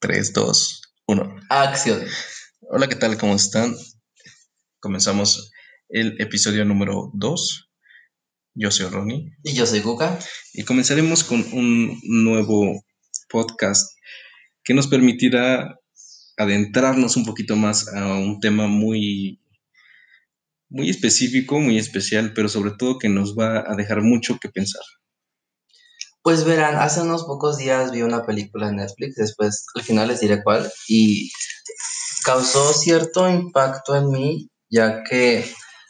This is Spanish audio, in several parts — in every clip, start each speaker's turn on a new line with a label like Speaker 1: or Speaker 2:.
Speaker 1: 3, 2, 1.
Speaker 2: Acción.
Speaker 1: Hola, ¿qué tal? ¿Cómo están? Comenzamos el episodio número 2. Yo soy Ronnie.
Speaker 2: Y yo soy Cuca.
Speaker 1: Y comenzaremos con un nuevo podcast que nos permitirá adentrarnos un poquito más a un tema muy, muy específico, muy especial, pero sobre todo que nos va a dejar mucho que pensar.
Speaker 2: Pues verán, hace unos pocos días vi una película en Netflix, después al final les diré cuál, y causó cierto impacto en mí, ya que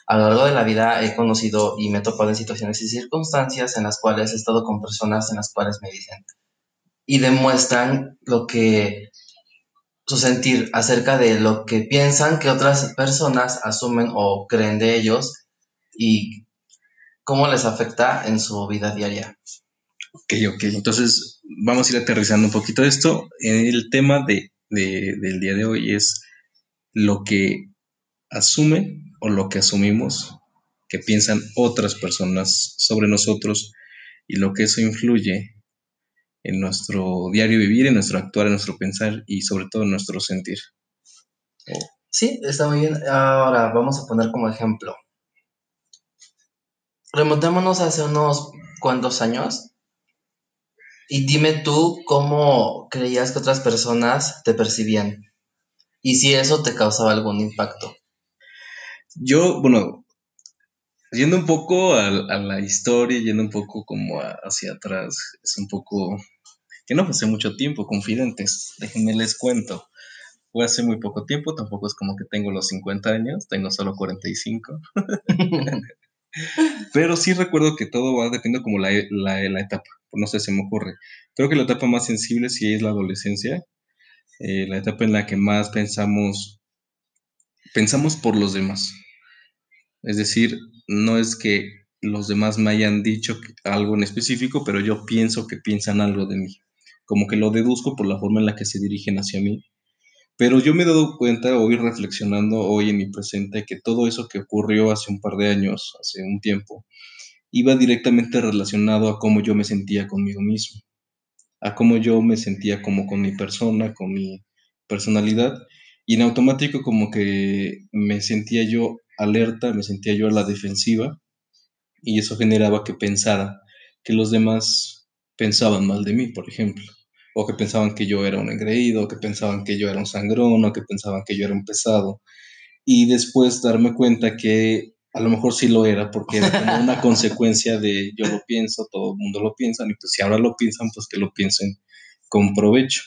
Speaker 2: a lo largo de la vida he conocido y me he topado en situaciones y circunstancias en las cuales he estado con personas en las cuales me dicen y demuestran lo que su sentir acerca de lo que piensan que otras personas asumen o creen de ellos y cómo les afecta en su vida diaria.
Speaker 1: Ok, ok. Entonces, vamos a ir aterrizando un poquito esto. El tema de, del día de hoy es lo que asumen o lo que asumimos que piensan otras personas sobre nosotros y lo que eso influye en nuestro diario vivir, en nuestro actuar, en nuestro pensar y sobre todo en nuestro sentir.
Speaker 2: Sí, está muy bien. Ahora vamos a poner como ejemplo. Remontémonos hace unos cuantos años y dime tú cómo creías que otras personas te percibían y si eso te causaba algún impacto.
Speaker 1: Yo, bueno, yendo un poco a, la historia, yendo un poco como hacia atrás, es un poco que no hace mucho tiempo, confidentes, déjenme les cuento. Fue hace muy poco tiempo, tampoco es como que tengo los 50 años, tengo solo 45. Pero sí recuerdo que todo va dependiendo como la, la, la etapa no sé, se me ocurre. Creo que la etapa más sensible sí es la adolescencia, eh, la etapa en la que más pensamos, pensamos por los demás. Es decir, no es que los demás me hayan dicho algo en específico, pero yo pienso que piensan algo de mí. Como que lo deduzco por la forma en la que se dirigen hacia mí. Pero yo me he dado cuenta hoy reflexionando hoy en mi presente que todo eso que ocurrió hace un par de años, hace un tiempo, iba directamente relacionado a cómo yo me sentía conmigo mismo, a cómo yo me sentía como con mi persona, con mi personalidad, y en automático como que me sentía yo alerta, me sentía yo a la defensiva, y eso generaba que pensara que los demás pensaban mal de mí, por ejemplo, o que pensaban que yo era un engreído, o que pensaban que yo era un sangrón, o que pensaban que yo era un pesado, y después darme cuenta que a lo mejor sí lo era, porque era como una consecuencia de yo lo pienso, todo el mundo lo piensa, y pues si ahora lo piensan, pues que lo piensen con provecho.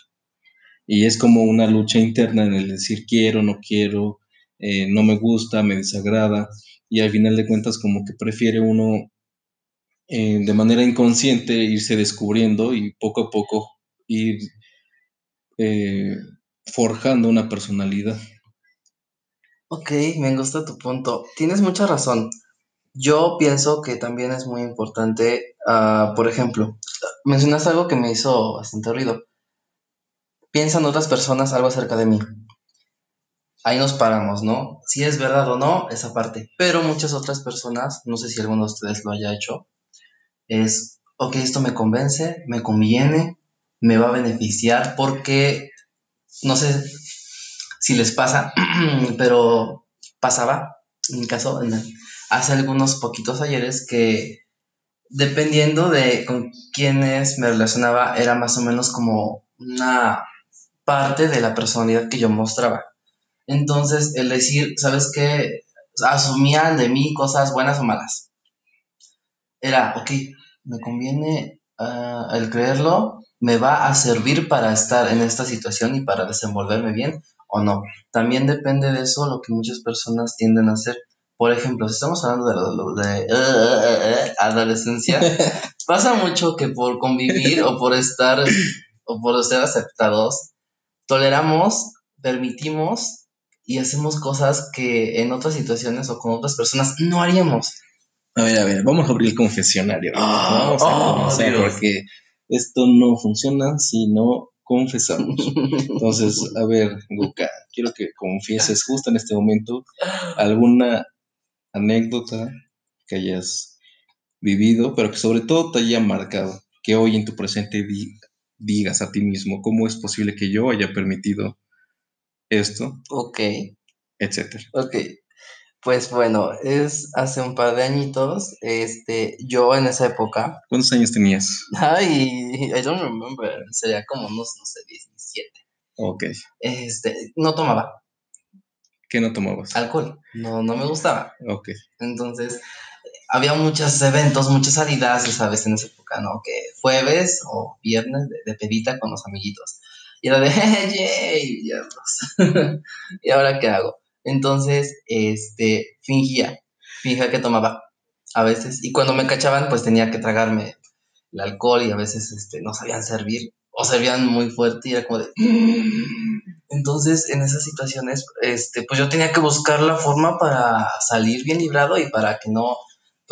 Speaker 1: Y es como una lucha interna en el decir quiero, no quiero, eh, no me gusta, me desagrada, y al final de cuentas como que prefiere uno eh, de manera inconsciente irse descubriendo y poco a poco ir eh, forjando una personalidad.
Speaker 2: Ok, me gusta tu punto. Tienes mucha razón. Yo pienso que también es muy importante, uh, por ejemplo, mencionaste algo que me hizo bastante ruido. Piensan otras personas algo acerca de mí. Ahí nos paramos, ¿no? Si es verdad o no, esa parte. Pero muchas otras personas, no sé si alguno de ustedes lo haya hecho, es, ok, esto me convence, me conviene, me va a beneficiar porque, no sé, si les pasa, pero pasaba, en mi caso, hace algunos poquitos ayeres que dependiendo de con quiénes me relacionaba, era más o menos como una parte de la personalidad que yo mostraba. Entonces, el decir, ¿sabes qué? Asumían de mí cosas buenas o malas. Era, ok, me conviene ah, el creerlo, me va a servir para estar en esta situación y para desenvolverme bien, o no. También depende de eso lo que muchas personas tienden a hacer. Por ejemplo, si estamos hablando de, de, de adolescencia, pasa mucho que por convivir o por estar o por ser aceptados, toleramos, permitimos y hacemos cosas que en otras situaciones o con otras personas no haríamos.
Speaker 1: A ver, a ver, vamos a abrir el confesionario. vamos a oh, porque esto no funciona si no confesamos. Entonces, a ver, Guka, quiero que confieses justo en este momento alguna anécdota que hayas vivido, pero que sobre todo te haya marcado, que hoy en tu presente digas a ti mismo cómo es posible que yo haya permitido esto,
Speaker 2: Ok,
Speaker 1: etcétera.
Speaker 2: ok. Pues bueno, es hace un par de añitos, este, yo en esa época,
Speaker 1: ¿Cuántos años tenías?
Speaker 2: ay, I don't remember, sería como unos, no sé, 17.
Speaker 1: Ok.
Speaker 2: Este, no tomaba
Speaker 1: ¿Qué no tomabas?
Speaker 2: alcohol, no, no me gustaba.
Speaker 1: Ok.
Speaker 2: Entonces, había muchos eventos, muchas salidas, sabes, en esa época, ¿no? Que jueves o viernes de, de pedita con los amiguitos. Y era de, ¡yay! ¿Y ahora qué hago? Entonces, este, fingía, fingía que tomaba a veces. Y cuando me cachaban, pues tenía que tragarme el alcohol y a veces, este, no sabían servir o servían muy fuerte y era como de... Entonces, en esas situaciones, este, pues yo tenía que buscar la forma para salir bien librado y para que no,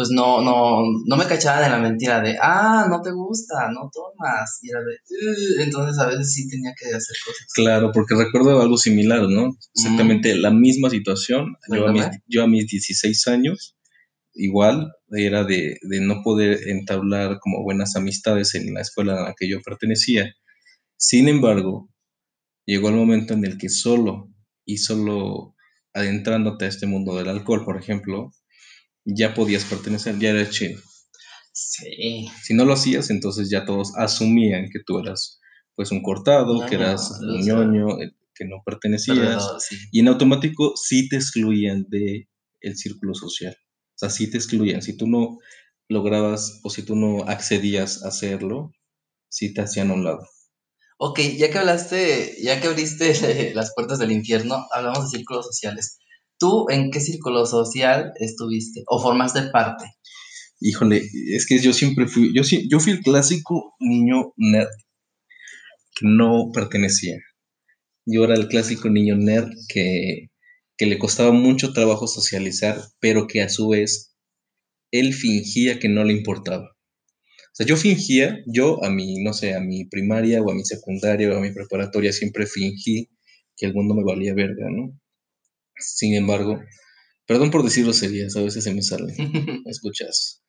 Speaker 2: pues no, no, no me cachaban en la mentira de, ah, no te gusta, no tomas. Y era de, "Ugh". entonces a veces sí tenía que hacer cosas.
Speaker 1: Claro, porque recuerdo algo similar, ¿no? Exactamente la misma situación. Yo a, mis, yo a mis 16 años, igual, era de, de no poder entablar como buenas amistades en la escuela a la que yo pertenecía. Sin embargo, llegó el momento en el que solo y solo adentrándote a este mundo del alcohol, por ejemplo, ya podías pertenecer, ya eras chido.
Speaker 2: Sí.
Speaker 1: Si no lo hacías, entonces ya todos asumían que tú eras pues un cortado, que eras un ñoño, eh, que no pertenecías,
Speaker 2: sí.
Speaker 1: y en automático sí te excluían de el círculo social. O sea, sí te excluían. Si tú no lograbas o si tú no accedías a hacerlo, sí te hacían a un lado.
Speaker 2: Ok, ya que hablaste, ya que abriste las puertas del infierno, hablamos de círculos sociales. ¿Tú en qué círculo social estuviste o formaste parte?
Speaker 1: Híjole, es que yo siempre fui, yo, yo fui el clásico niño nerd que no pertenecía. Yo era el clásico niño nerd que, que le costaba mucho trabajo socializar, pero que a su vez él fingía que no le importaba. O sea, yo fingía, yo a mi, no sé, a mi primaria o a mi secundaria o a mi preparatoria siempre fingí que el mundo me valía verga, ¿no? Sin embargo, perdón por decir groserías, a veces se me salen, ¿me escuchas?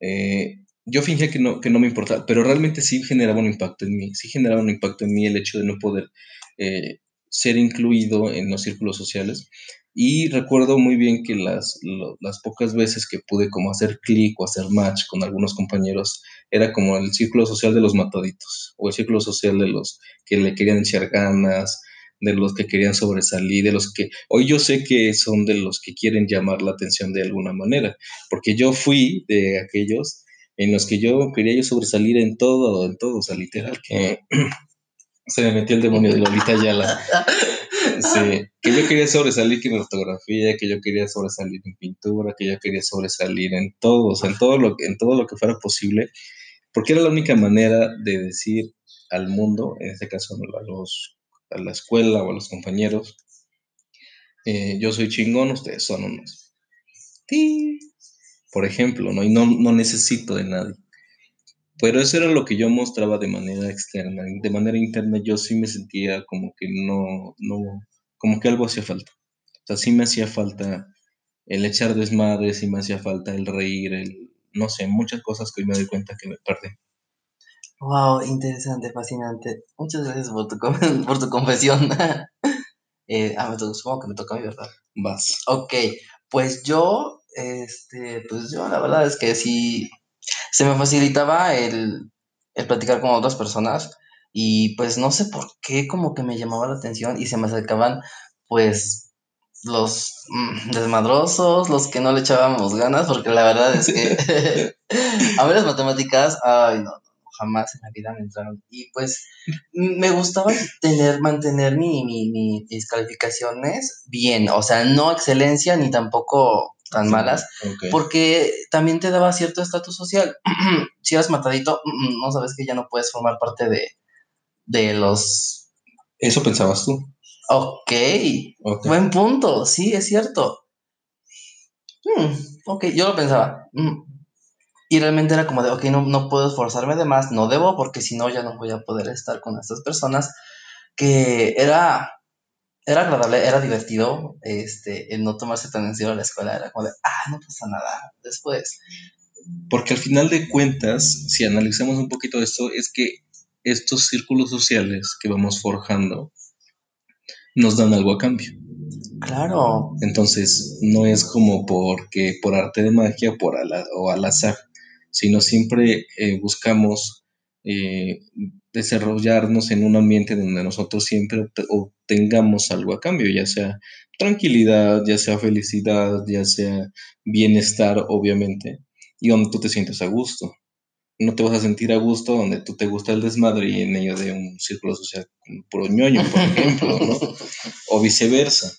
Speaker 1: Eh, yo fingía que no, que no me importaba, pero realmente sí generaba un impacto en mí, sí generaba un impacto en mí el hecho de no poder eh, ser incluido en los círculos sociales. Y recuerdo muy bien que las, las pocas veces que pude como hacer clic o hacer match con algunos compañeros, era como el círculo social de los mataditos, o el círculo social de los que le querían echar ganas, de los que querían sobresalir, de los que hoy yo sé que son de los que quieren llamar la atención de alguna manera, porque yo fui de aquellos en los que yo quería yo sobresalir en todo, en todo, o sea, literal, que se me metió el demonio de Lolita Ayala. Sí, que yo quería sobresalir que en ortografía, que yo quería sobresalir en pintura, que yo quería sobresalir en todo, o sea, en todo lo que, en todo lo que fuera posible, porque era la única manera de decir al mundo, en este caso a los a la escuela o a los compañeros, eh, yo soy chingón, ustedes son unos. Por ejemplo, ¿no? Y no, no necesito de nadie. Pero eso era lo que yo mostraba de manera externa. De manera interna yo sí me sentía como que no, no, como que algo hacía falta. O sea, sí me hacía falta el echar desmadre, sí me hacía falta el reír, el, no sé, muchas cosas que hoy me doy cuenta que me perdí.
Speaker 2: Wow, interesante, fascinante. Muchas gracias por tu, com- por tu confesión. Eh, ah, me to- supongo que me toca a mí, ¿verdad?
Speaker 1: Vas.
Speaker 2: Ok, pues yo, este, pues yo la verdad es que sí, se me facilitaba el, el platicar con otras personas y pues no sé por qué como que me llamaba la atención y se me acercaban pues los mm, desmadrosos, los que no le echábamos ganas, porque la verdad es que a mí las matemáticas, ay no, no, jamás en la vida me entraron y pues me gustaba tener, mantener mi, mi, mi- mis calificaciones bien, o sea, no excelencia ni tampoco tan malas, porque también te daba cierto estatus social. si eras matadito, no sabes que ya no puedes formar parte de, de los...
Speaker 1: Eso pensabas tú.
Speaker 2: Ok,
Speaker 1: Ok.
Speaker 2: buen punto, sí, es cierto. Mm, ok, yo lo pensaba. Mm. Y realmente era como de, ok, no, no puedo esforzarme de más, no debo, porque si no ya no voy a poder estar con estas personas. Que era, era agradable, era divertido, este, el no tomarse tan en serio la escuela, era como de, ah, no pasa nada, después.
Speaker 1: Porque al final de cuentas, si analizamos un poquito esto, es que estos círculos sociales que vamos forjando nos dan algo a cambio.
Speaker 2: Claro.
Speaker 1: Entonces, no es como porque por arte de magia por o al azar, sino siempre eh, buscamos eh, desarrollarnos en un ambiente donde nosotros siempre obtengamos algo a cambio, ya sea tranquilidad, ya sea felicidad, ya sea bienestar, obviamente, y donde tú te sientes a gusto. No te vas a sentir a gusto donde tú te gusta el desmadre y en medio de un círculo social puro ñoño, por ejemplo, ¿no? O viceversa.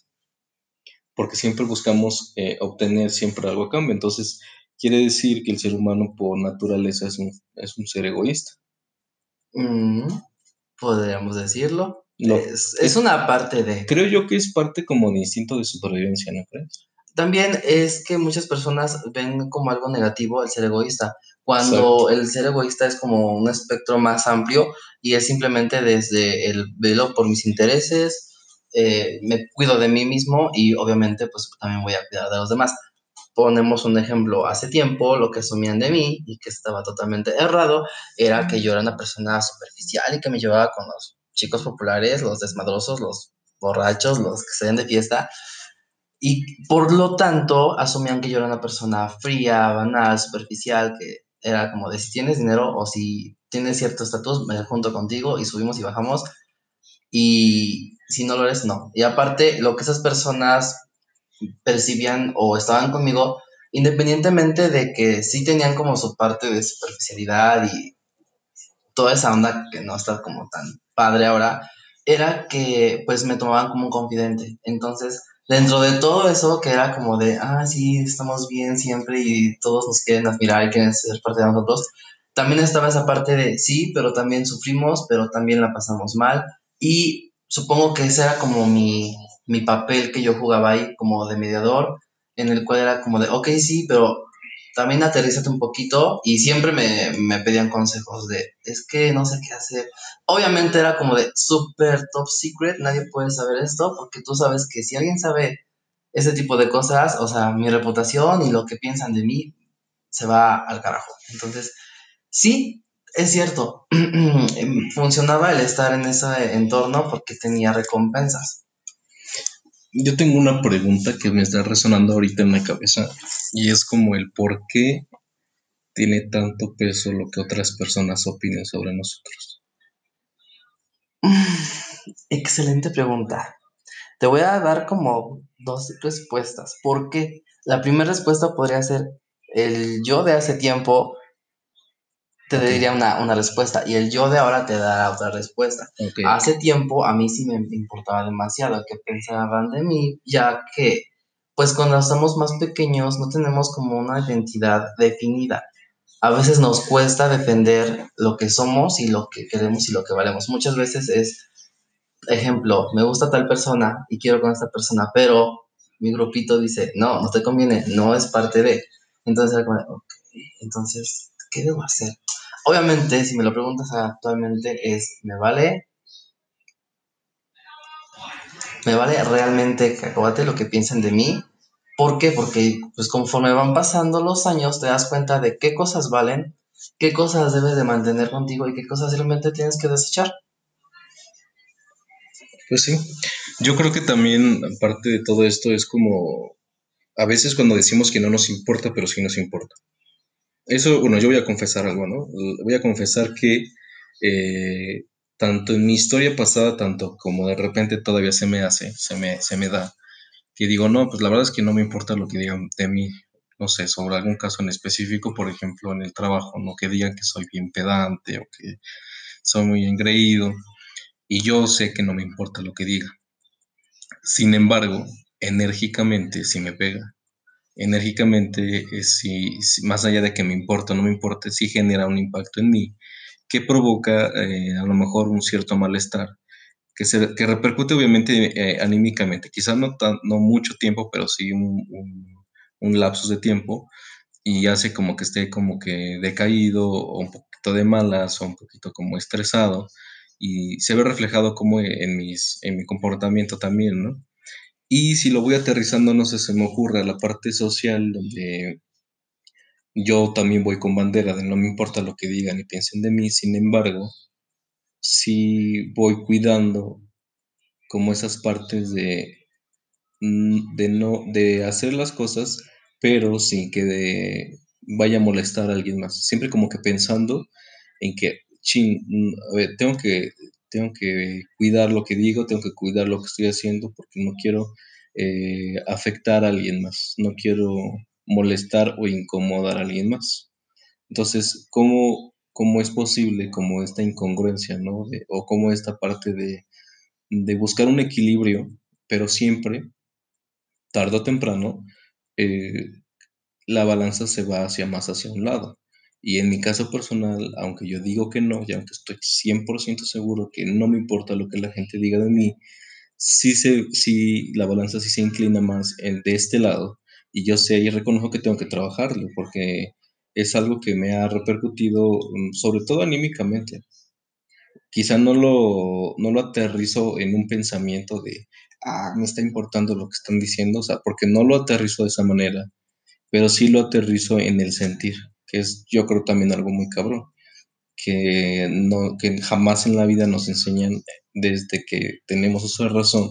Speaker 1: Porque siempre buscamos eh, obtener siempre algo a cambio. Entonces, quiere decir que el ser humano por naturaleza es un, es un ser egoísta.
Speaker 2: Mm, podríamos decirlo. es, una parte de...
Speaker 1: Creo yo que es parte como de instinto de supervivencia, ¿no crees?
Speaker 2: También es que muchas personas ven como algo negativo el ser egoísta, cuando el ser egoísta es como un espectro más amplio y es simplemente desde el velo por mis intereses, eh, me cuido de mí mismo y obviamente pues también voy a cuidar de los demás ponemos un ejemplo, hace tiempo lo que asumían de mí y que estaba totalmente errado era que yo era una persona superficial y que me llevaba con los chicos populares, los desmadrosos, los borrachos, los que se de fiesta. Y por lo tanto asumían que yo era una persona fría, banal, superficial, que era como de si tienes dinero o si tienes cierto estatus, me junto contigo y subimos y bajamos. Y si no lo eres, no. Y aparte, lo que esas personas percibían o estaban conmigo, independientemente de que sí tenían como su parte de superficialidad y toda esa onda que no está como tan padre ahora, era que pues me tomaban como un confidente. Entonces, dentro de todo eso, que era como de, ah, sí, estamos bien siempre y todos nos quieren admirar y quieren ser parte de nosotros, también estaba esa parte de, sí, pero también sufrimos, pero también la pasamos mal. Y supongo que ese era como mi, mi papel que yo jugaba ahí como de mediador, en el cual era como de, ok, sí, pero también aterrízate un poquito y siempre me, me, pedían consejos de, es que no sé qué hacer. Obviamente era como de super top secret, nadie puede saber esto porque tú sabes que si alguien sabe ese tipo de cosas, o sea, mi reputación y lo que piensan de mí se va al carajo. Entonces, sí, es cierto, funcionaba el estar en ese entorno porque tenía recompensas.
Speaker 1: Yo tengo una pregunta que me está resonando ahorita en la cabeza y es como el por qué tiene tanto peso lo que otras personas opinen sobre nosotros.
Speaker 2: Excelente pregunta. Te voy a dar como dos respuestas. ¿Por qué? La primera respuesta podría ser el yo de hace tiempo te diría una, respuesta y el yo de ahora te dará otra respuesta. Hace tiempo a mí sí me importaba demasiado que pensaban de mí, ya que pues cuando estamos más pequeños no tenemos como una identidad definida. A veces nos cuesta defender lo que somos y lo que queremos y lo que valemos. Muchas veces es, ejemplo, me gusta tal persona y quiero con esta persona, pero mi grupito dice, no, no te conviene, no es parte de. Entonces, entonces, ¿qué debo hacer? Obviamente, si me lo preguntas actualmente, es, ¿me vale? ¿Me vale realmente cacahuate lo que piensan de mí? ¿Por qué? Porque pues conforme van pasando los años te das cuenta de qué cosas valen, qué cosas debes de mantener contigo y qué cosas realmente tienes que desechar.
Speaker 1: Pues sí, yo creo que también aparte de todo esto es como a veces cuando decimos que no nos importa, pero sí nos importa. Eso, bueno, yo voy a confesar algo, ¿no? Voy a confesar que eh, tanto en mi historia pasada, tanto como de repente todavía se me hace, se me, se me da, que digo, no, pues la verdad es que no me importa lo que digan de mí, no sé, sobre algún caso en específico, por ejemplo, en el trabajo, no que digan que soy bien pedante o que soy muy engreído, y yo sé que no me importa lo que diga. Sin embargo, enérgicamente si me pega enérgicamente, eh, si, más allá de que me importa o no me importe, si genera un impacto en mí que provoca eh, a lo mejor un cierto malestar, que, se, que repercute obviamente eh, anímicamente, quizás no, no mucho tiempo, pero sí un, un, lapsus de tiempo y hace como que esté como que decaído o un poquito de malas o un poquito como estresado y se ve reflejado como en, mis, en mi comportamiento también, ¿no? Y si lo voy aterrizando, no sé, se me ocurre la parte social donde yo también voy con bandera de no me importa lo que digan y piensen de mí, sin embargo, sí voy cuidando como esas partes de, mm, de no, de hacer las cosas, pero sin que de, vaya a molestar a alguien más. Siempre como que pensando en que, ching, mm, a ver, tengo que, tengo que cuidar lo que digo, tengo que cuidar lo que estoy haciendo, porque no quiero eh, afectar a alguien más, no quiero molestar o incomodar a alguien más. Entonces, ¿cómo, cómo es posible como esta incongruencia, ¿no? O como esta parte de, de buscar un equilibrio, pero siempre, tarde o temprano, eh, la balanza se va hacia más hacia un lado. Y en mi caso personal, aunque yo digo que no, y aunque estoy 100% seguro que no me importa lo que la gente diga de mí, sí, se, sí la balanza sí se inclina más en, de este lado. Y yo sé y reconozco que tengo que trabajarlo, porque es algo que me ha repercutido, mm, sobre todo anímicamente. Quizá no lo, no lo aterrizo en un pensamiento de, ah, me está importando lo que están diciendo, o sea, porque no lo aterrizo de esa manera, pero sí lo aterrizo en el sentir, que es yo creo también algo muy cabrón, que, no, que jamás en la vida nos enseñan desde que tenemos de razón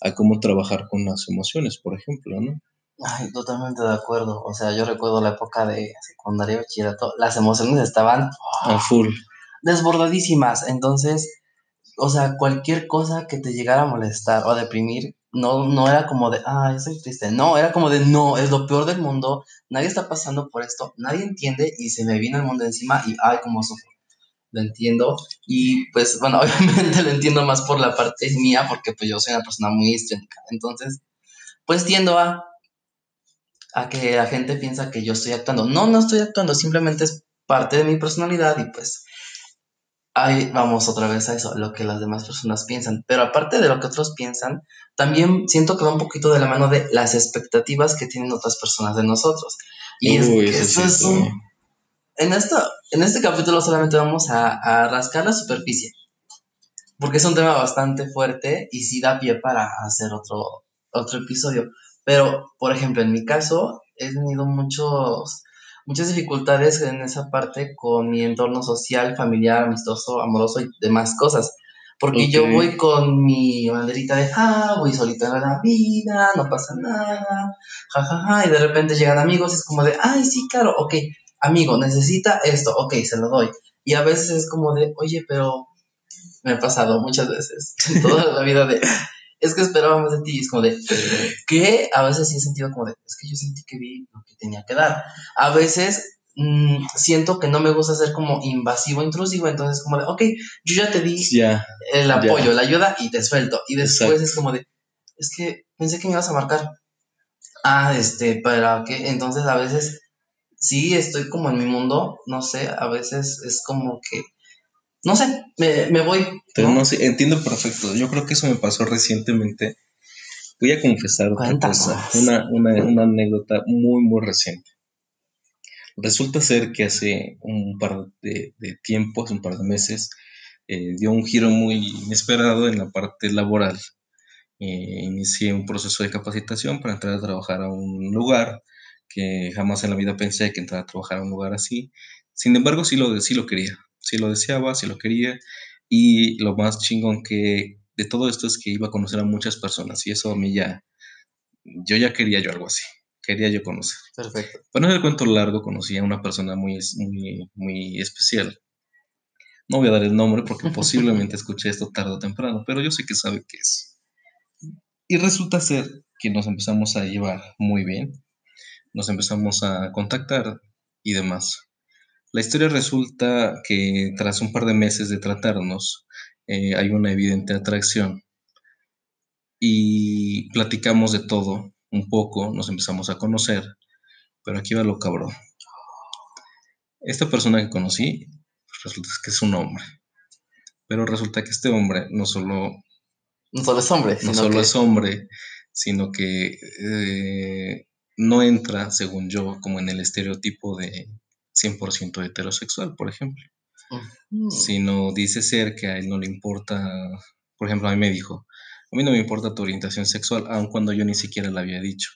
Speaker 1: a cómo trabajar con las emociones, por ejemplo, ¿no?
Speaker 2: Ay, totalmente de acuerdo. O sea, yo recuerdo la época de secundaria bachillerato, las emociones estaban
Speaker 1: A full.
Speaker 2: desbordadísimas. Entonces, o sea, cualquier cosa que te llegara a molestar o a deprimir, no, no era como de, ay, estoy triste. No, era como de, no, es lo peor del mundo, nadie está pasando por esto, nadie entiende y se me viene el mundo encima y, ay, cómo sufro. Lo entiendo. Y pues, bueno, obviamente lo entiendo más por la parte mía, porque pues yo soy una persona muy histriónica. Entonces, pues tiendo a, a que la gente piensa que yo estoy actuando. No, no estoy actuando, simplemente es parte de mi personalidad y pues ahí vamos otra vez a eso, lo que las demás personas piensan. Pero aparte de lo que otros piensan, también siento que va un poquito de la mano de las expectativas que tienen otras personas de nosotros. Y es
Speaker 1: Uy, eso
Speaker 2: eso
Speaker 1: sí,
Speaker 2: es un... En, esto, en este capítulo solamente vamos a, a rascar la superficie, porque es un tema bastante fuerte y sí da pie para hacer otro, otro episodio. Pero, por ejemplo, en mi caso, he tenido muchos, muchas dificultades en esa parte con mi entorno social, familiar, amistoso, amoroso y demás cosas. Porque yo voy con mi banderita de, ah, voy solita a la vida, no pasa nada, jajaja, y de repente llegan amigos, es como de, ay, sí, claro, ok, amigo, necesita esto, ok, se lo doy. Y a veces es como de, oye, pero me ha pasado muchas veces, toda la vida de, es que esperaba más de ti, y es como de, que a veces sí he sentido como de, es que yo sentí que vi lo que tenía que dar. A veces mm, siento que no me gusta ser como invasivo, intrusivo, entonces como de, ok, yo ya te di el apoyo, la ayuda y te suelto. Y después
Speaker 1: Exacto.
Speaker 2: es como de, es que pensé que me ibas a marcar. Ah, este, para qué, entonces a veces sí estoy como en mi mundo, no sé, a veces es como que, no sé, me, me voy,
Speaker 1: Pero
Speaker 2: ¿no?
Speaker 1: no sé, entiendo perfecto. Yo creo que eso me pasó recientemente. Voy a confesar otra
Speaker 2: Cuéntanos.
Speaker 1: cosa, una, una, una anécdota muy, muy reciente. Resulta ser que hace un par de, de tiempo, hace un par de meses, eh, dio un giro muy inesperado en la parte laboral. Eh, inicié un proceso de capacitación para entrar a trabajar a un lugar que jamás en la vida pensé que entrar a trabajar a un lugar así. Sin embargo, sí lo, sí lo quería, sí lo deseaba, sí lo quería. Y lo más chingón que de todo esto es que iba a conocer a muchas personas y eso a mí ya, yo ya quería yo algo así, quería yo conocer.
Speaker 2: Perfecto.
Speaker 1: Para no el cuento largo, conocí a una persona muy, muy, muy especial. No voy a dar el nombre porque posiblemente escuché esto tarde o temprano, pero yo sé que sabe qué es. Y resulta ser que nos empezamos a llevar muy bien, nos empezamos a contactar y demás. La historia resulta que tras un par de meses de tratarnos, eh, hay una evidente atracción y platicamos de todo un poco, nos empezamos a conocer, pero aquí va lo cabrón. Esta persona que conocí, pues resulta que es un hombre, pero resulta que este hombre no solo,
Speaker 2: No solo es hombre,
Speaker 1: no
Speaker 2: sino
Speaker 1: solo
Speaker 2: que
Speaker 1: es hombre, sino que eh, no entra, según yo, como en el estereotipo de 100% heterosexual, por ejemplo.
Speaker 2: Ujú.
Speaker 1: sino dice ser que a él no le importa, por ejemplo, a mí me dijo, a mí no me importa tu orientación sexual, aun cuando yo ni siquiera le había dicho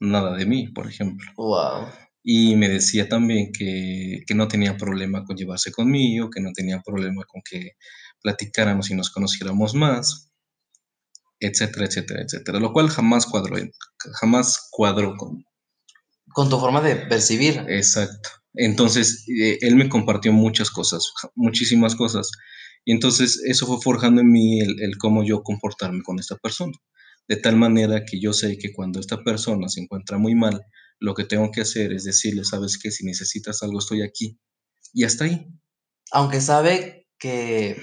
Speaker 1: nada de mí, por ejemplo.
Speaker 2: Wow.
Speaker 1: Y me decía también que, que no tenía problema con llevarse conmigo, que no tenía problema con que platicáramos y nos conociéramos más, etcétera, etcétera, etcétera. Lo cual jamás cuadró, jamás cuadró con...
Speaker 2: Con tu forma de percibir.
Speaker 1: Exacto. Entonces, eh, él me compartió muchas cosas, muchísimas cosas. Y entonces eso fue forjando en mí el, el cómo yo comportarme con esta persona. De tal manera que yo sé que cuando esta persona se encuentra muy mal, lo que tengo que hacer es decirle, sabes que si necesitas algo estoy aquí. Y hasta ahí.
Speaker 2: Aunque sabe que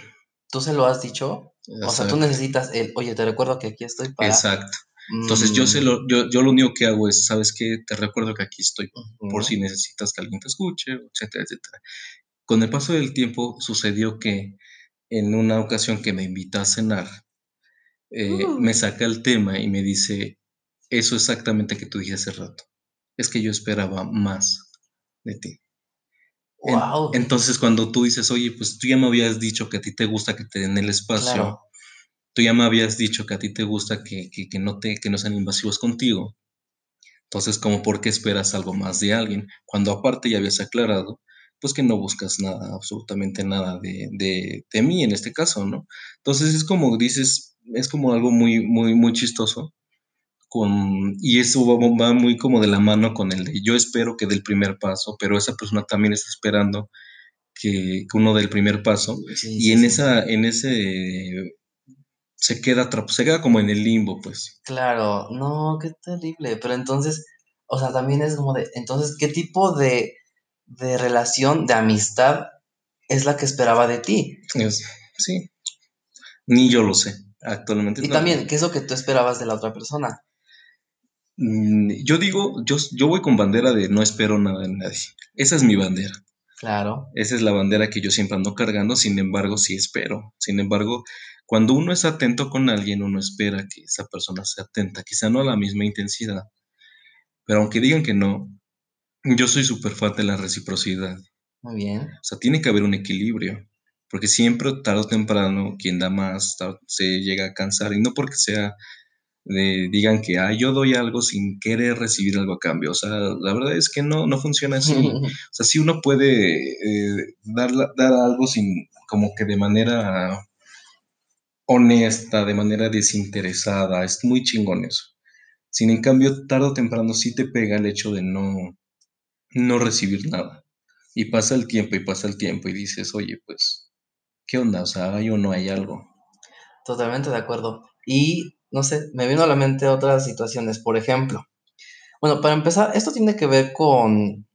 Speaker 2: tú se lo has dicho, o sea, tú necesitas el, oye, te recuerdo que aquí estoy
Speaker 1: para... Exacto. Entonces yo, sé lo, mm. yo, yo lo único que hago es, ¿sabes qué? Te recuerdo que aquí estoy por si necesitas que alguien te escuche, etcétera, etcétera. Con el paso del tiempo sucedió que en una ocasión que me invita a cenar, eh, me mm. saca el tema y me dice, eso exactamente que tú dijiste hace rato, es que yo esperaba más de ti. Wow. entonces, cuando tú dices, oye, pues tú ya me habías dicho que a ti te gusta que te den el espacio, tú ya me habías dicho que a ti te gusta que, que, no, te, que no sean invasivos contigo. Entonces, como por qué esperas algo más de alguien? Cuando aparte ya habías aclarado, pues que no buscas nada, absolutamente nada de, de, de mí en este caso, ¿no? Entonces es como dices, es como algo muy, muy, muy chistoso, y eso va, muy como de la mano con el de yo espero que dé el primer paso, pero esa persona también está esperando que, uno dé el primer paso y en esa, en ese se queda se queda como en el limbo, pues.
Speaker 2: Claro, no, qué terrible, pero entonces, o sea, también es como de, entonces, ¿qué tipo de, de relación, de amistad es la que esperaba de ti?
Speaker 1: sí, ni yo lo sé actualmente.
Speaker 2: Y también, ¿qué es lo que tú esperabas de la otra persona?
Speaker 1: Mm, yo digo, yo, yo voy con bandera de no espero nada de nadie. Esa es mi bandera.
Speaker 2: Claro.
Speaker 1: Esa es la bandera que yo siempre ando cargando, sin embargo, sí espero. Sin embargo, cuando uno es atento con alguien, uno espera que esa persona sea atenta, quizá no a la misma intensidad. Pero aunque digan que no, yo soy súper fan de la reciprocidad.
Speaker 2: Muy bien. O
Speaker 1: sea, tiene que haber un equilibrio, porque siempre, tarde o temprano, quien da más se llega a cansar, y no porque sea digan que ah, yo doy algo sin querer recibir algo a cambio. O sea, la verdad es que no, no funciona así. o sea, si uno puede eh, dar, dar algo sin, como que de manera honesta, de manera desinteresada, es muy chingón eso. Sin en cambio, tarde o temprano sí te pega el hecho de no, no recibir nada. Y pasa el tiempo y pasa el tiempo y dices, oye, pues, ¿qué onda? O sea, ¿hay o no hay algo?
Speaker 2: Totalmente de acuerdo. Y no sé, me vino a la mente otras situaciones, por ejemplo. Bueno, para empezar, esto tiene que ver con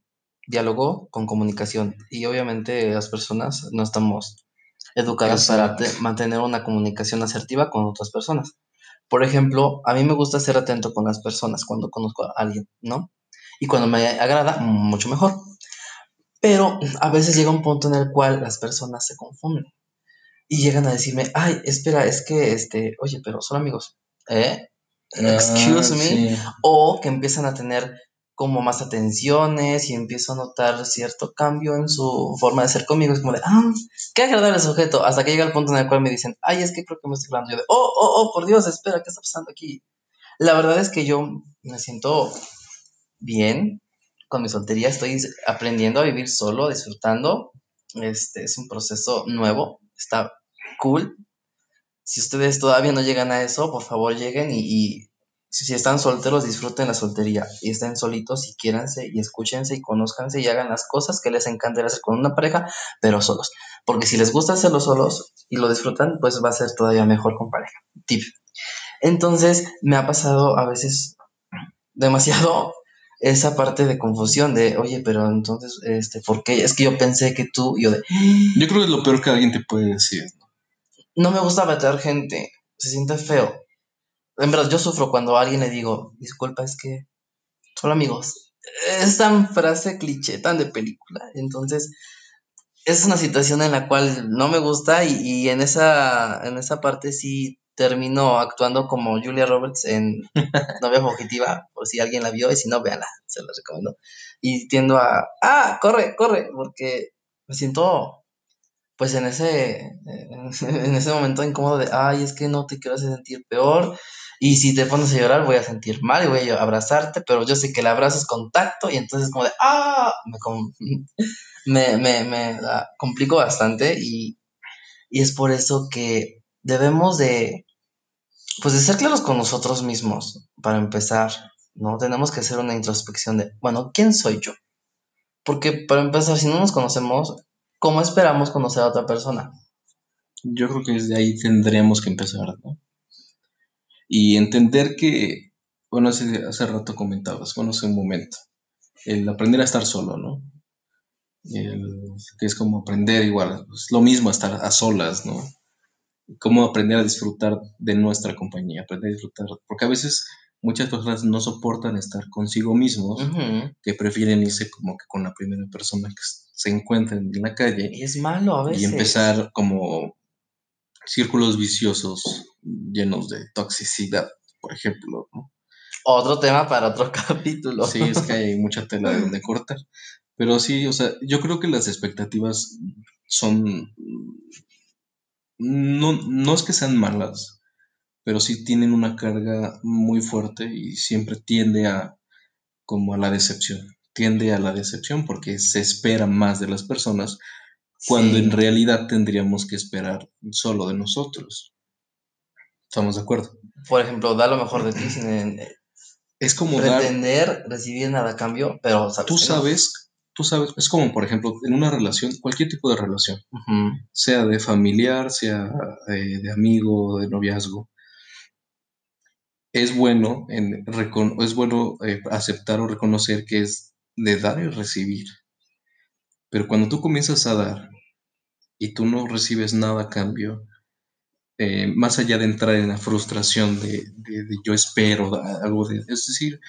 Speaker 2: diálogo, con comunicación. Y obviamente las personas no estamos educadas para mantener una comunicación asertiva con otras personas. Por ejemplo, a mí me gusta ser atento con las personas cuando conozco a alguien, ¿no? Y cuando me agrada, mucho mejor. Pero a veces llega un punto en el cual las personas se confunden y llegan a decirme, ay, espera, es que, este, oye, pero son amigos. ¿eh? Ah, Excuse me. O que empiezan a tener como más atenciones y empiezo a notar cierto cambio en su forma de ser conmigo. Es como de, ah, qué agradable sujeto. Hasta que llega el punto en el cual me dicen, ay, es que creo que me estoy hablando. Yo de, oh, oh, oh, por Dios, espera, ¿qué está pasando aquí? La verdad es que yo me siento bien con mi soltería. Estoy aprendiendo a vivir solo, disfrutando. Este es un proceso nuevo. Está cool. Si ustedes todavía no llegan a eso, por favor lleguen y, si están solteros, disfruten la soltería y estén solitos y quiéranse y escúchense y conózcanse y hagan las cosas que les encanta hacer con una pareja, pero solos. Porque si les gusta hacerlo solos y lo disfrutan, pues va a ser todavía mejor con pareja. Tip. Entonces, me ha pasado a veces demasiado esa parte de confusión de, oye, pero entonces, este, ¿por qué? Es que yo pensé que tú, yo de...
Speaker 1: Yo creo que es lo peor que alguien te puede decir
Speaker 2: no me gusta meter gente, se siente feo. En verdad, yo sufro cuando a alguien le digo, disculpa, es que solo amigos. Es tan frase cliché, tan de película. Entonces, es una situación en la cual no me gusta y, en, esa, en esa parte sí termino actuando como Julia Roberts en Novia Fugitiva, por si alguien la vio y si no, véanla, se la recomiendo. Y tiendo a, ah, corre, corre, porque me siento pues en ese, en ese momento incómodo de, ay, es que no te quiero hacer sentir peor, y si te pones a llorar voy a sentir mal y voy a abrazarte, pero yo sé que el abrazo es contacto y entonces como de, ah, me, me, me, me complico bastante y Y es por eso que debemos de, pues de ser claros con nosotros mismos, para empezar, ¿no? Tenemos que hacer una introspección de, bueno, ¿quién soy yo? Porque para empezar, si no nos conocemos, ¿cómo esperamos conocer a otra persona?
Speaker 1: Yo creo que desde ahí tendríamos que empezar, ¿no? Y entender que, bueno, hace, hace rato comentabas, bueno, hace un momento, el aprender a estar solo, ¿no? que es como aprender igual, es lo mismo estar a solas, ¿no? Cómo aprender a disfrutar de nuestra compañía, aprender a disfrutar, porque a veces muchas personas no soportan estar consigo mismos, que prefieren irse como que con la primera persona que se encuentren en la calle.
Speaker 2: Y es malo a veces.
Speaker 1: Y empezar como círculos viciosos llenos de toxicidad, por ejemplo, ¿no?
Speaker 2: Otro tema para otro capítulo.
Speaker 1: Sí, es que hay mucha tela de donde cortar. Pero sí, o sea, yo creo que las expectativas son... No, no es que sean malas, pero sí tienen una carga muy fuerte y siempre tiende a como a la decepción. Tiende a la decepción porque se espera más de las personas cuando en realidad tendríamos que esperar solo de nosotros. ¿Estamos de acuerdo?
Speaker 2: Por ejemplo, da lo mejor de ti sin
Speaker 1: es como
Speaker 2: pretender recibir nada a cambio, pero
Speaker 1: tú sabes tú sabes, es como por ejemplo en una relación, cualquier tipo de relación, sea de familiar, sea eh, de amigo, de noviazgo, es bueno, en, es bueno eh, aceptar o reconocer que es de dar y recibir. Pero cuando tú comienzas a dar y tú no recibes nada a cambio, eh, más allá de entrar en la frustración de, de yo espero algo de, es decir,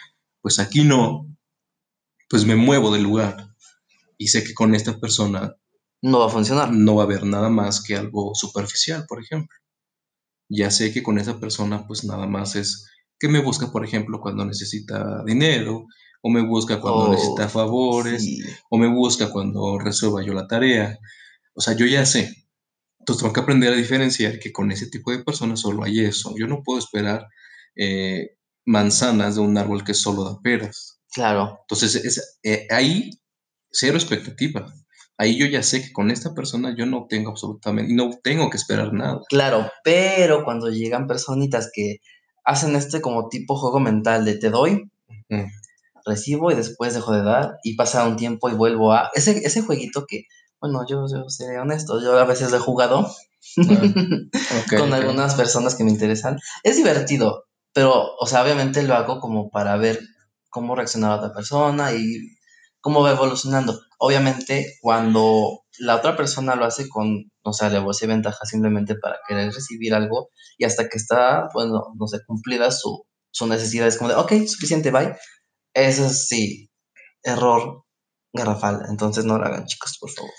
Speaker 1: pues aquí no, pues me muevo del lugar y sé que con esta persona
Speaker 2: no va a funcionar.
Speaker 1: No va a haber nada más que algo superficial, por ejemplo. Ya sé que con esa persona pues nada más es que me busca, por ejemplo, cuando necesita dinero, o me busca cuando oh, necesita favores, o me busca cuando resuelva yo la tarea. O sea, yo ya sé. Entonces tengo que aprender a diferenciar que con ese tipo de personas solo hay eso. Yo no puedo esperar eh, manzanas de un árbol que solo da peras.
Speaker 2: Claro.
Speaker 1: Entonces, es, eh, ahí cero expectativa. Ahí yo ya sé que con esta persona yo no tengo absolutamente, no tengo que esperar nada.
Speaker 2: Claro, pero cuando llegan personitas que hacen este como tipo juego mental de te doy, recibo y después dejo de dar y pasa un tiempo y vuelvo a... Ese, ese jueguito que, bueno, yo, yo seré honesto, yo a veces lo he jugado ah, con algunas personas que me interesan. Es divertido, pero, o sea, obviamente lo hago como para ver cómo reacciona otra persona y cómo va evolucionando. Obviamente, cuando la otra persona lo hace con, no sé, alevosía y ventaja simplemente para querer recibir algo y hasta que está, bueno, no sé, cumplida su, su necesidad, es como de, ok, suficiente, bye. Eso sí, error garrafal. Entonces no lo hagan, chicos, por favor.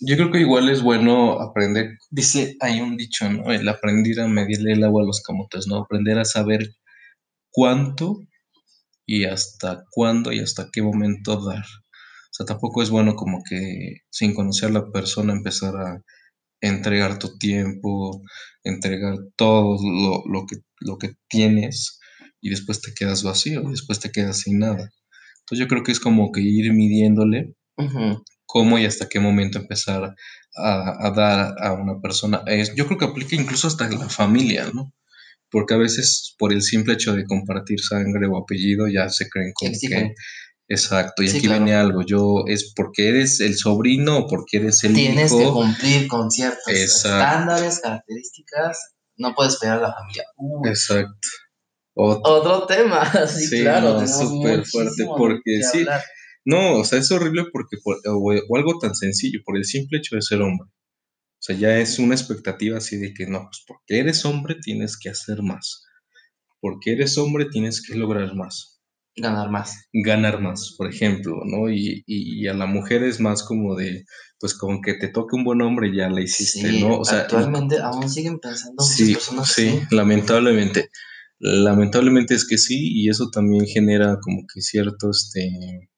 Speaker 1: Yo creo que igual es bueno aprender, dice, hay un dicho, ¿no? El aprender a medirle el agua a los camotes, ¿no? Aprender a saber cuánto y hasta cuándo y hasta qué momento dar. O sea, tampoco es bueno como que sin conocer a la persona empezar a entregar tu tiempo, entregar todo lo, que, lo que tienes y después te quedas vacío, y después te quedas sin nada. Entonces yo creo que es como que ir midiéndole cómo y hasta qué momento empezar a, a, dar a una persona. Es, yo creo que aplica incluso hasta la familia, ¿no? porque a veces por el simple hecho de compartir sangre o apellido ya se creen como que exacto y aquí viene algo. Yo es porque eres el sobrino o porque eres el
Speaker 2: tienes que cumplir con ciertos estándares características. No puedes esperar a la familia.
Speaker 1: Exacto
Speaker 2: otro, tema sí, claro
Speaker 1: es súper fuerte porque sí no o sea es horrible porque o algo tan sencillo por el simple hecho de ser hombre o sea, ya es una expectativa así de que no, pues porque eres hombre tienes que hacer más. Porque eres hombre tienes que lograr más.
Speaker 2: Ganar más.
Speaker 1: Ganar más, por ejemplo, ¿no? Y, a la mujer es más como de, pues con que te toque un buen hombre ya la hiciste, ¿no?
Speaker 2: O sea, actualmente aún siguen pensando
Speaker 1: sí,
Speaker 2: personas
Speaker 1: Sí, lamentablemente. Lamentablemente es que sí, y eso también genera como que cierto, este,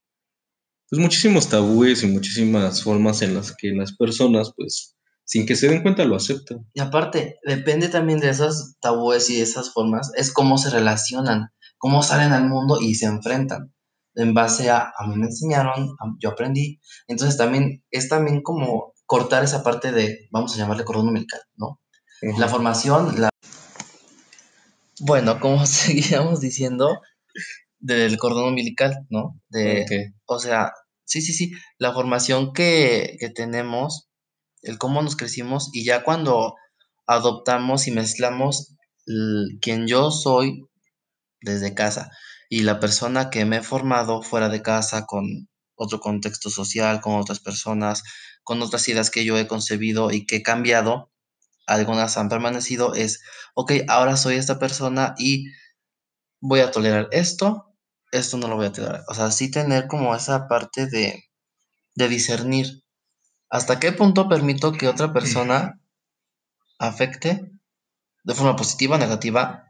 Speaker 1: pues muchísimos tabúes y muchísimas formas en las que las personas, pues, sin que se den cuenta lo aceptan.
Speaker 2: Y aparte, depende también de esas tabúes y esas formas, es cómo se relacionan, cómo salen al mundo y se enfrentan. En base a, a mí me enseñaron, yo aprendí. Entonces también es también como cortar esa parte de, vamos a llamarle cordón umbilical, ¿no? La formación, la... Bueno, como seguíamos diciendo, del cordón umbilical, ¿no? De, O sea, sí, sí, sí, la formación que, que tenemos, el cómo nos crecimos y ya cuando adoptamos y mezclamos quien yo soy desde casa y la persona que me he formado fuera de casa con otro contexto social, con otras personas, con otras ideas que yo he concebido y que he cambiado, algunas han permanecido, es, ok, ahora soy esta persona y voy a tolerar esto, esto no lo voy a tolerar. O sea, sí tener como esa parte de, de discernir hasta qué punto permito que otra persona afecte de forma positiva o negativa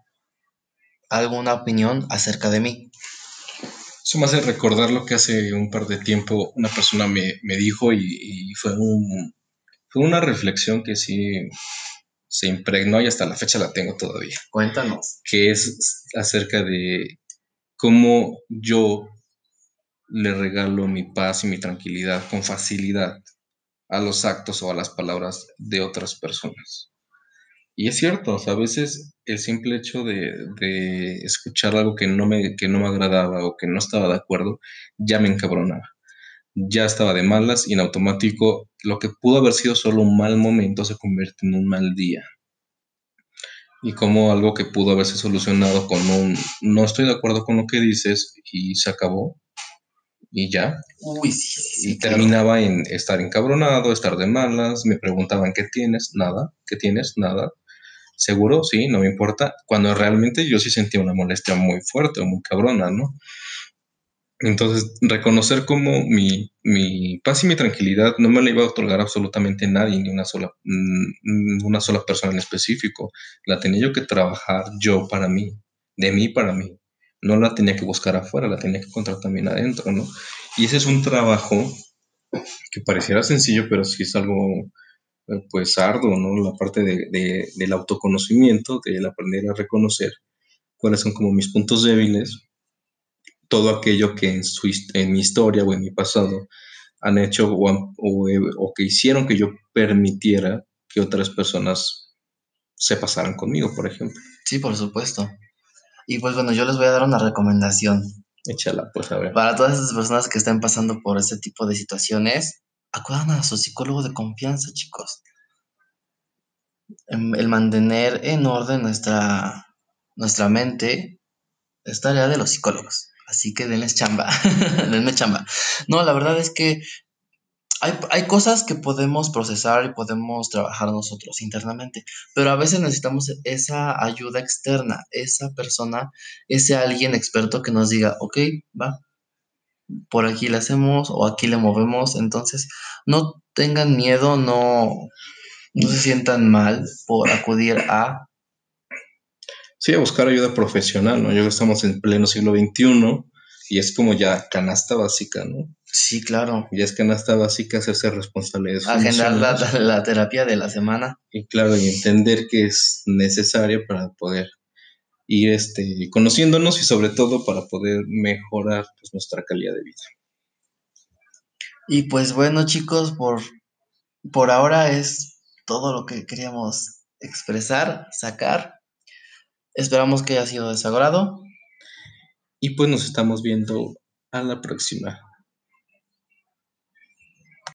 Speaker 2: alguna opinión acerca de mí.
Speaker 1: Eso me hace recordar lo que hace un par de tiempo una persona me, dijo y, fue, un, fue una reflexión que sí se impregnó y hasta la fecha la tengo todavía.
Speaker 2: Cuéntanos.
Speaker 1: Que es acerca de cómo yo le regalo mi paz y mi tranquilidad con facilidad a los actos o a las palabras de otras personas. Y es cierto, a veces el simple hecho de, escuchar algo que no, me, que no me agradaba o que no estaba de acuerdo, ya me encabronaba. Ya estaba de malas y en automático lo que pudo haber sido solo un mal momento se convierte en un mal día. Y como algo que pudo haberse solucionado con un no estoy de acuerdo con lo que dices y se acabó y ya.
Speaker 2: Uy, sí,
Speaker 1: y terminaba en estar encabronado, estar de malas, me preguntaban qué tienes, nada, qué tienes, nada seguro, sí, no me importa, cuando realmente yo sí sentía una molestia muy fuerte o muy cabrona, ¿no? Entonces, reconocer como mi, mi, paz y mi tranquilidad no me la iba a otorgar absolutamente nadie, ni una sola, mm, una sola persona en específico. La tenía yo que trabajar yo para mí, de mí para mí. No la tenía que buscar afuera, la tenía que encontrar también adentro, ¿no? Y ese es un trabajo que pareciera sencillo, pero sí es algo pues arduo, ¿no? La parte de, del autoconocimiento, del aprender a reconocer cuáles son como mis puntos débiles, todo aquello que en, su, en mi historia o en mi pasado han hecho o, o, que hicieron que yo permitiera que otras personas se pasaran conmigo, por ejemplo.
Speaker 2: Sí, por supuesto. Y pues bueno, yo les voy a dar una recomendación.
Speaker 1: Échala, pues a ver.
Speaker 2: Para todas esas personas que estén pasando por ese tipo de situaciones, acudan a su psicólogo de confianza, chicos. Em, el mantener en orden nuestra, nuestra mente es tarea de los psicólogos. Así que denles chamba, denme chamba. No, la verdad es que hay, hay, cosas que podemos procesar y podemos trabajar nosotros internamente, pero a veces necesitamos esa ayuda externa, esa persona, ese alguien experto que nos diga, ok, va, por aquí le hacemos o aquí le movemos. Entonces, no tengan miedo, no, no se sientan mal por acudir a...
Speaker 1: Sí, a buscar ayuda profesional, ¿no? Ya estamos en pleno siglo XXI y es como ya canasta básica, ¿no?
Speaker 2: Sí, claro.
Speaker 1: Ya es canasta básica hacerse responsable de
Speaker 2: eso. Agendar la, la, terapia de la semana.
Speaker 1: Y claro, y entender que es necesario para poder ir este, conociéndonos y sobre todo para poder mejorar pues, nuestra calidad de vida.
Speaker 2: Y pues bueno chicos, por, por ahora es todo lo que queríamos expresar, sacar. Esperamos que haya sido de.
Speaker 1: Y pues nos estamos viendo a la próxima.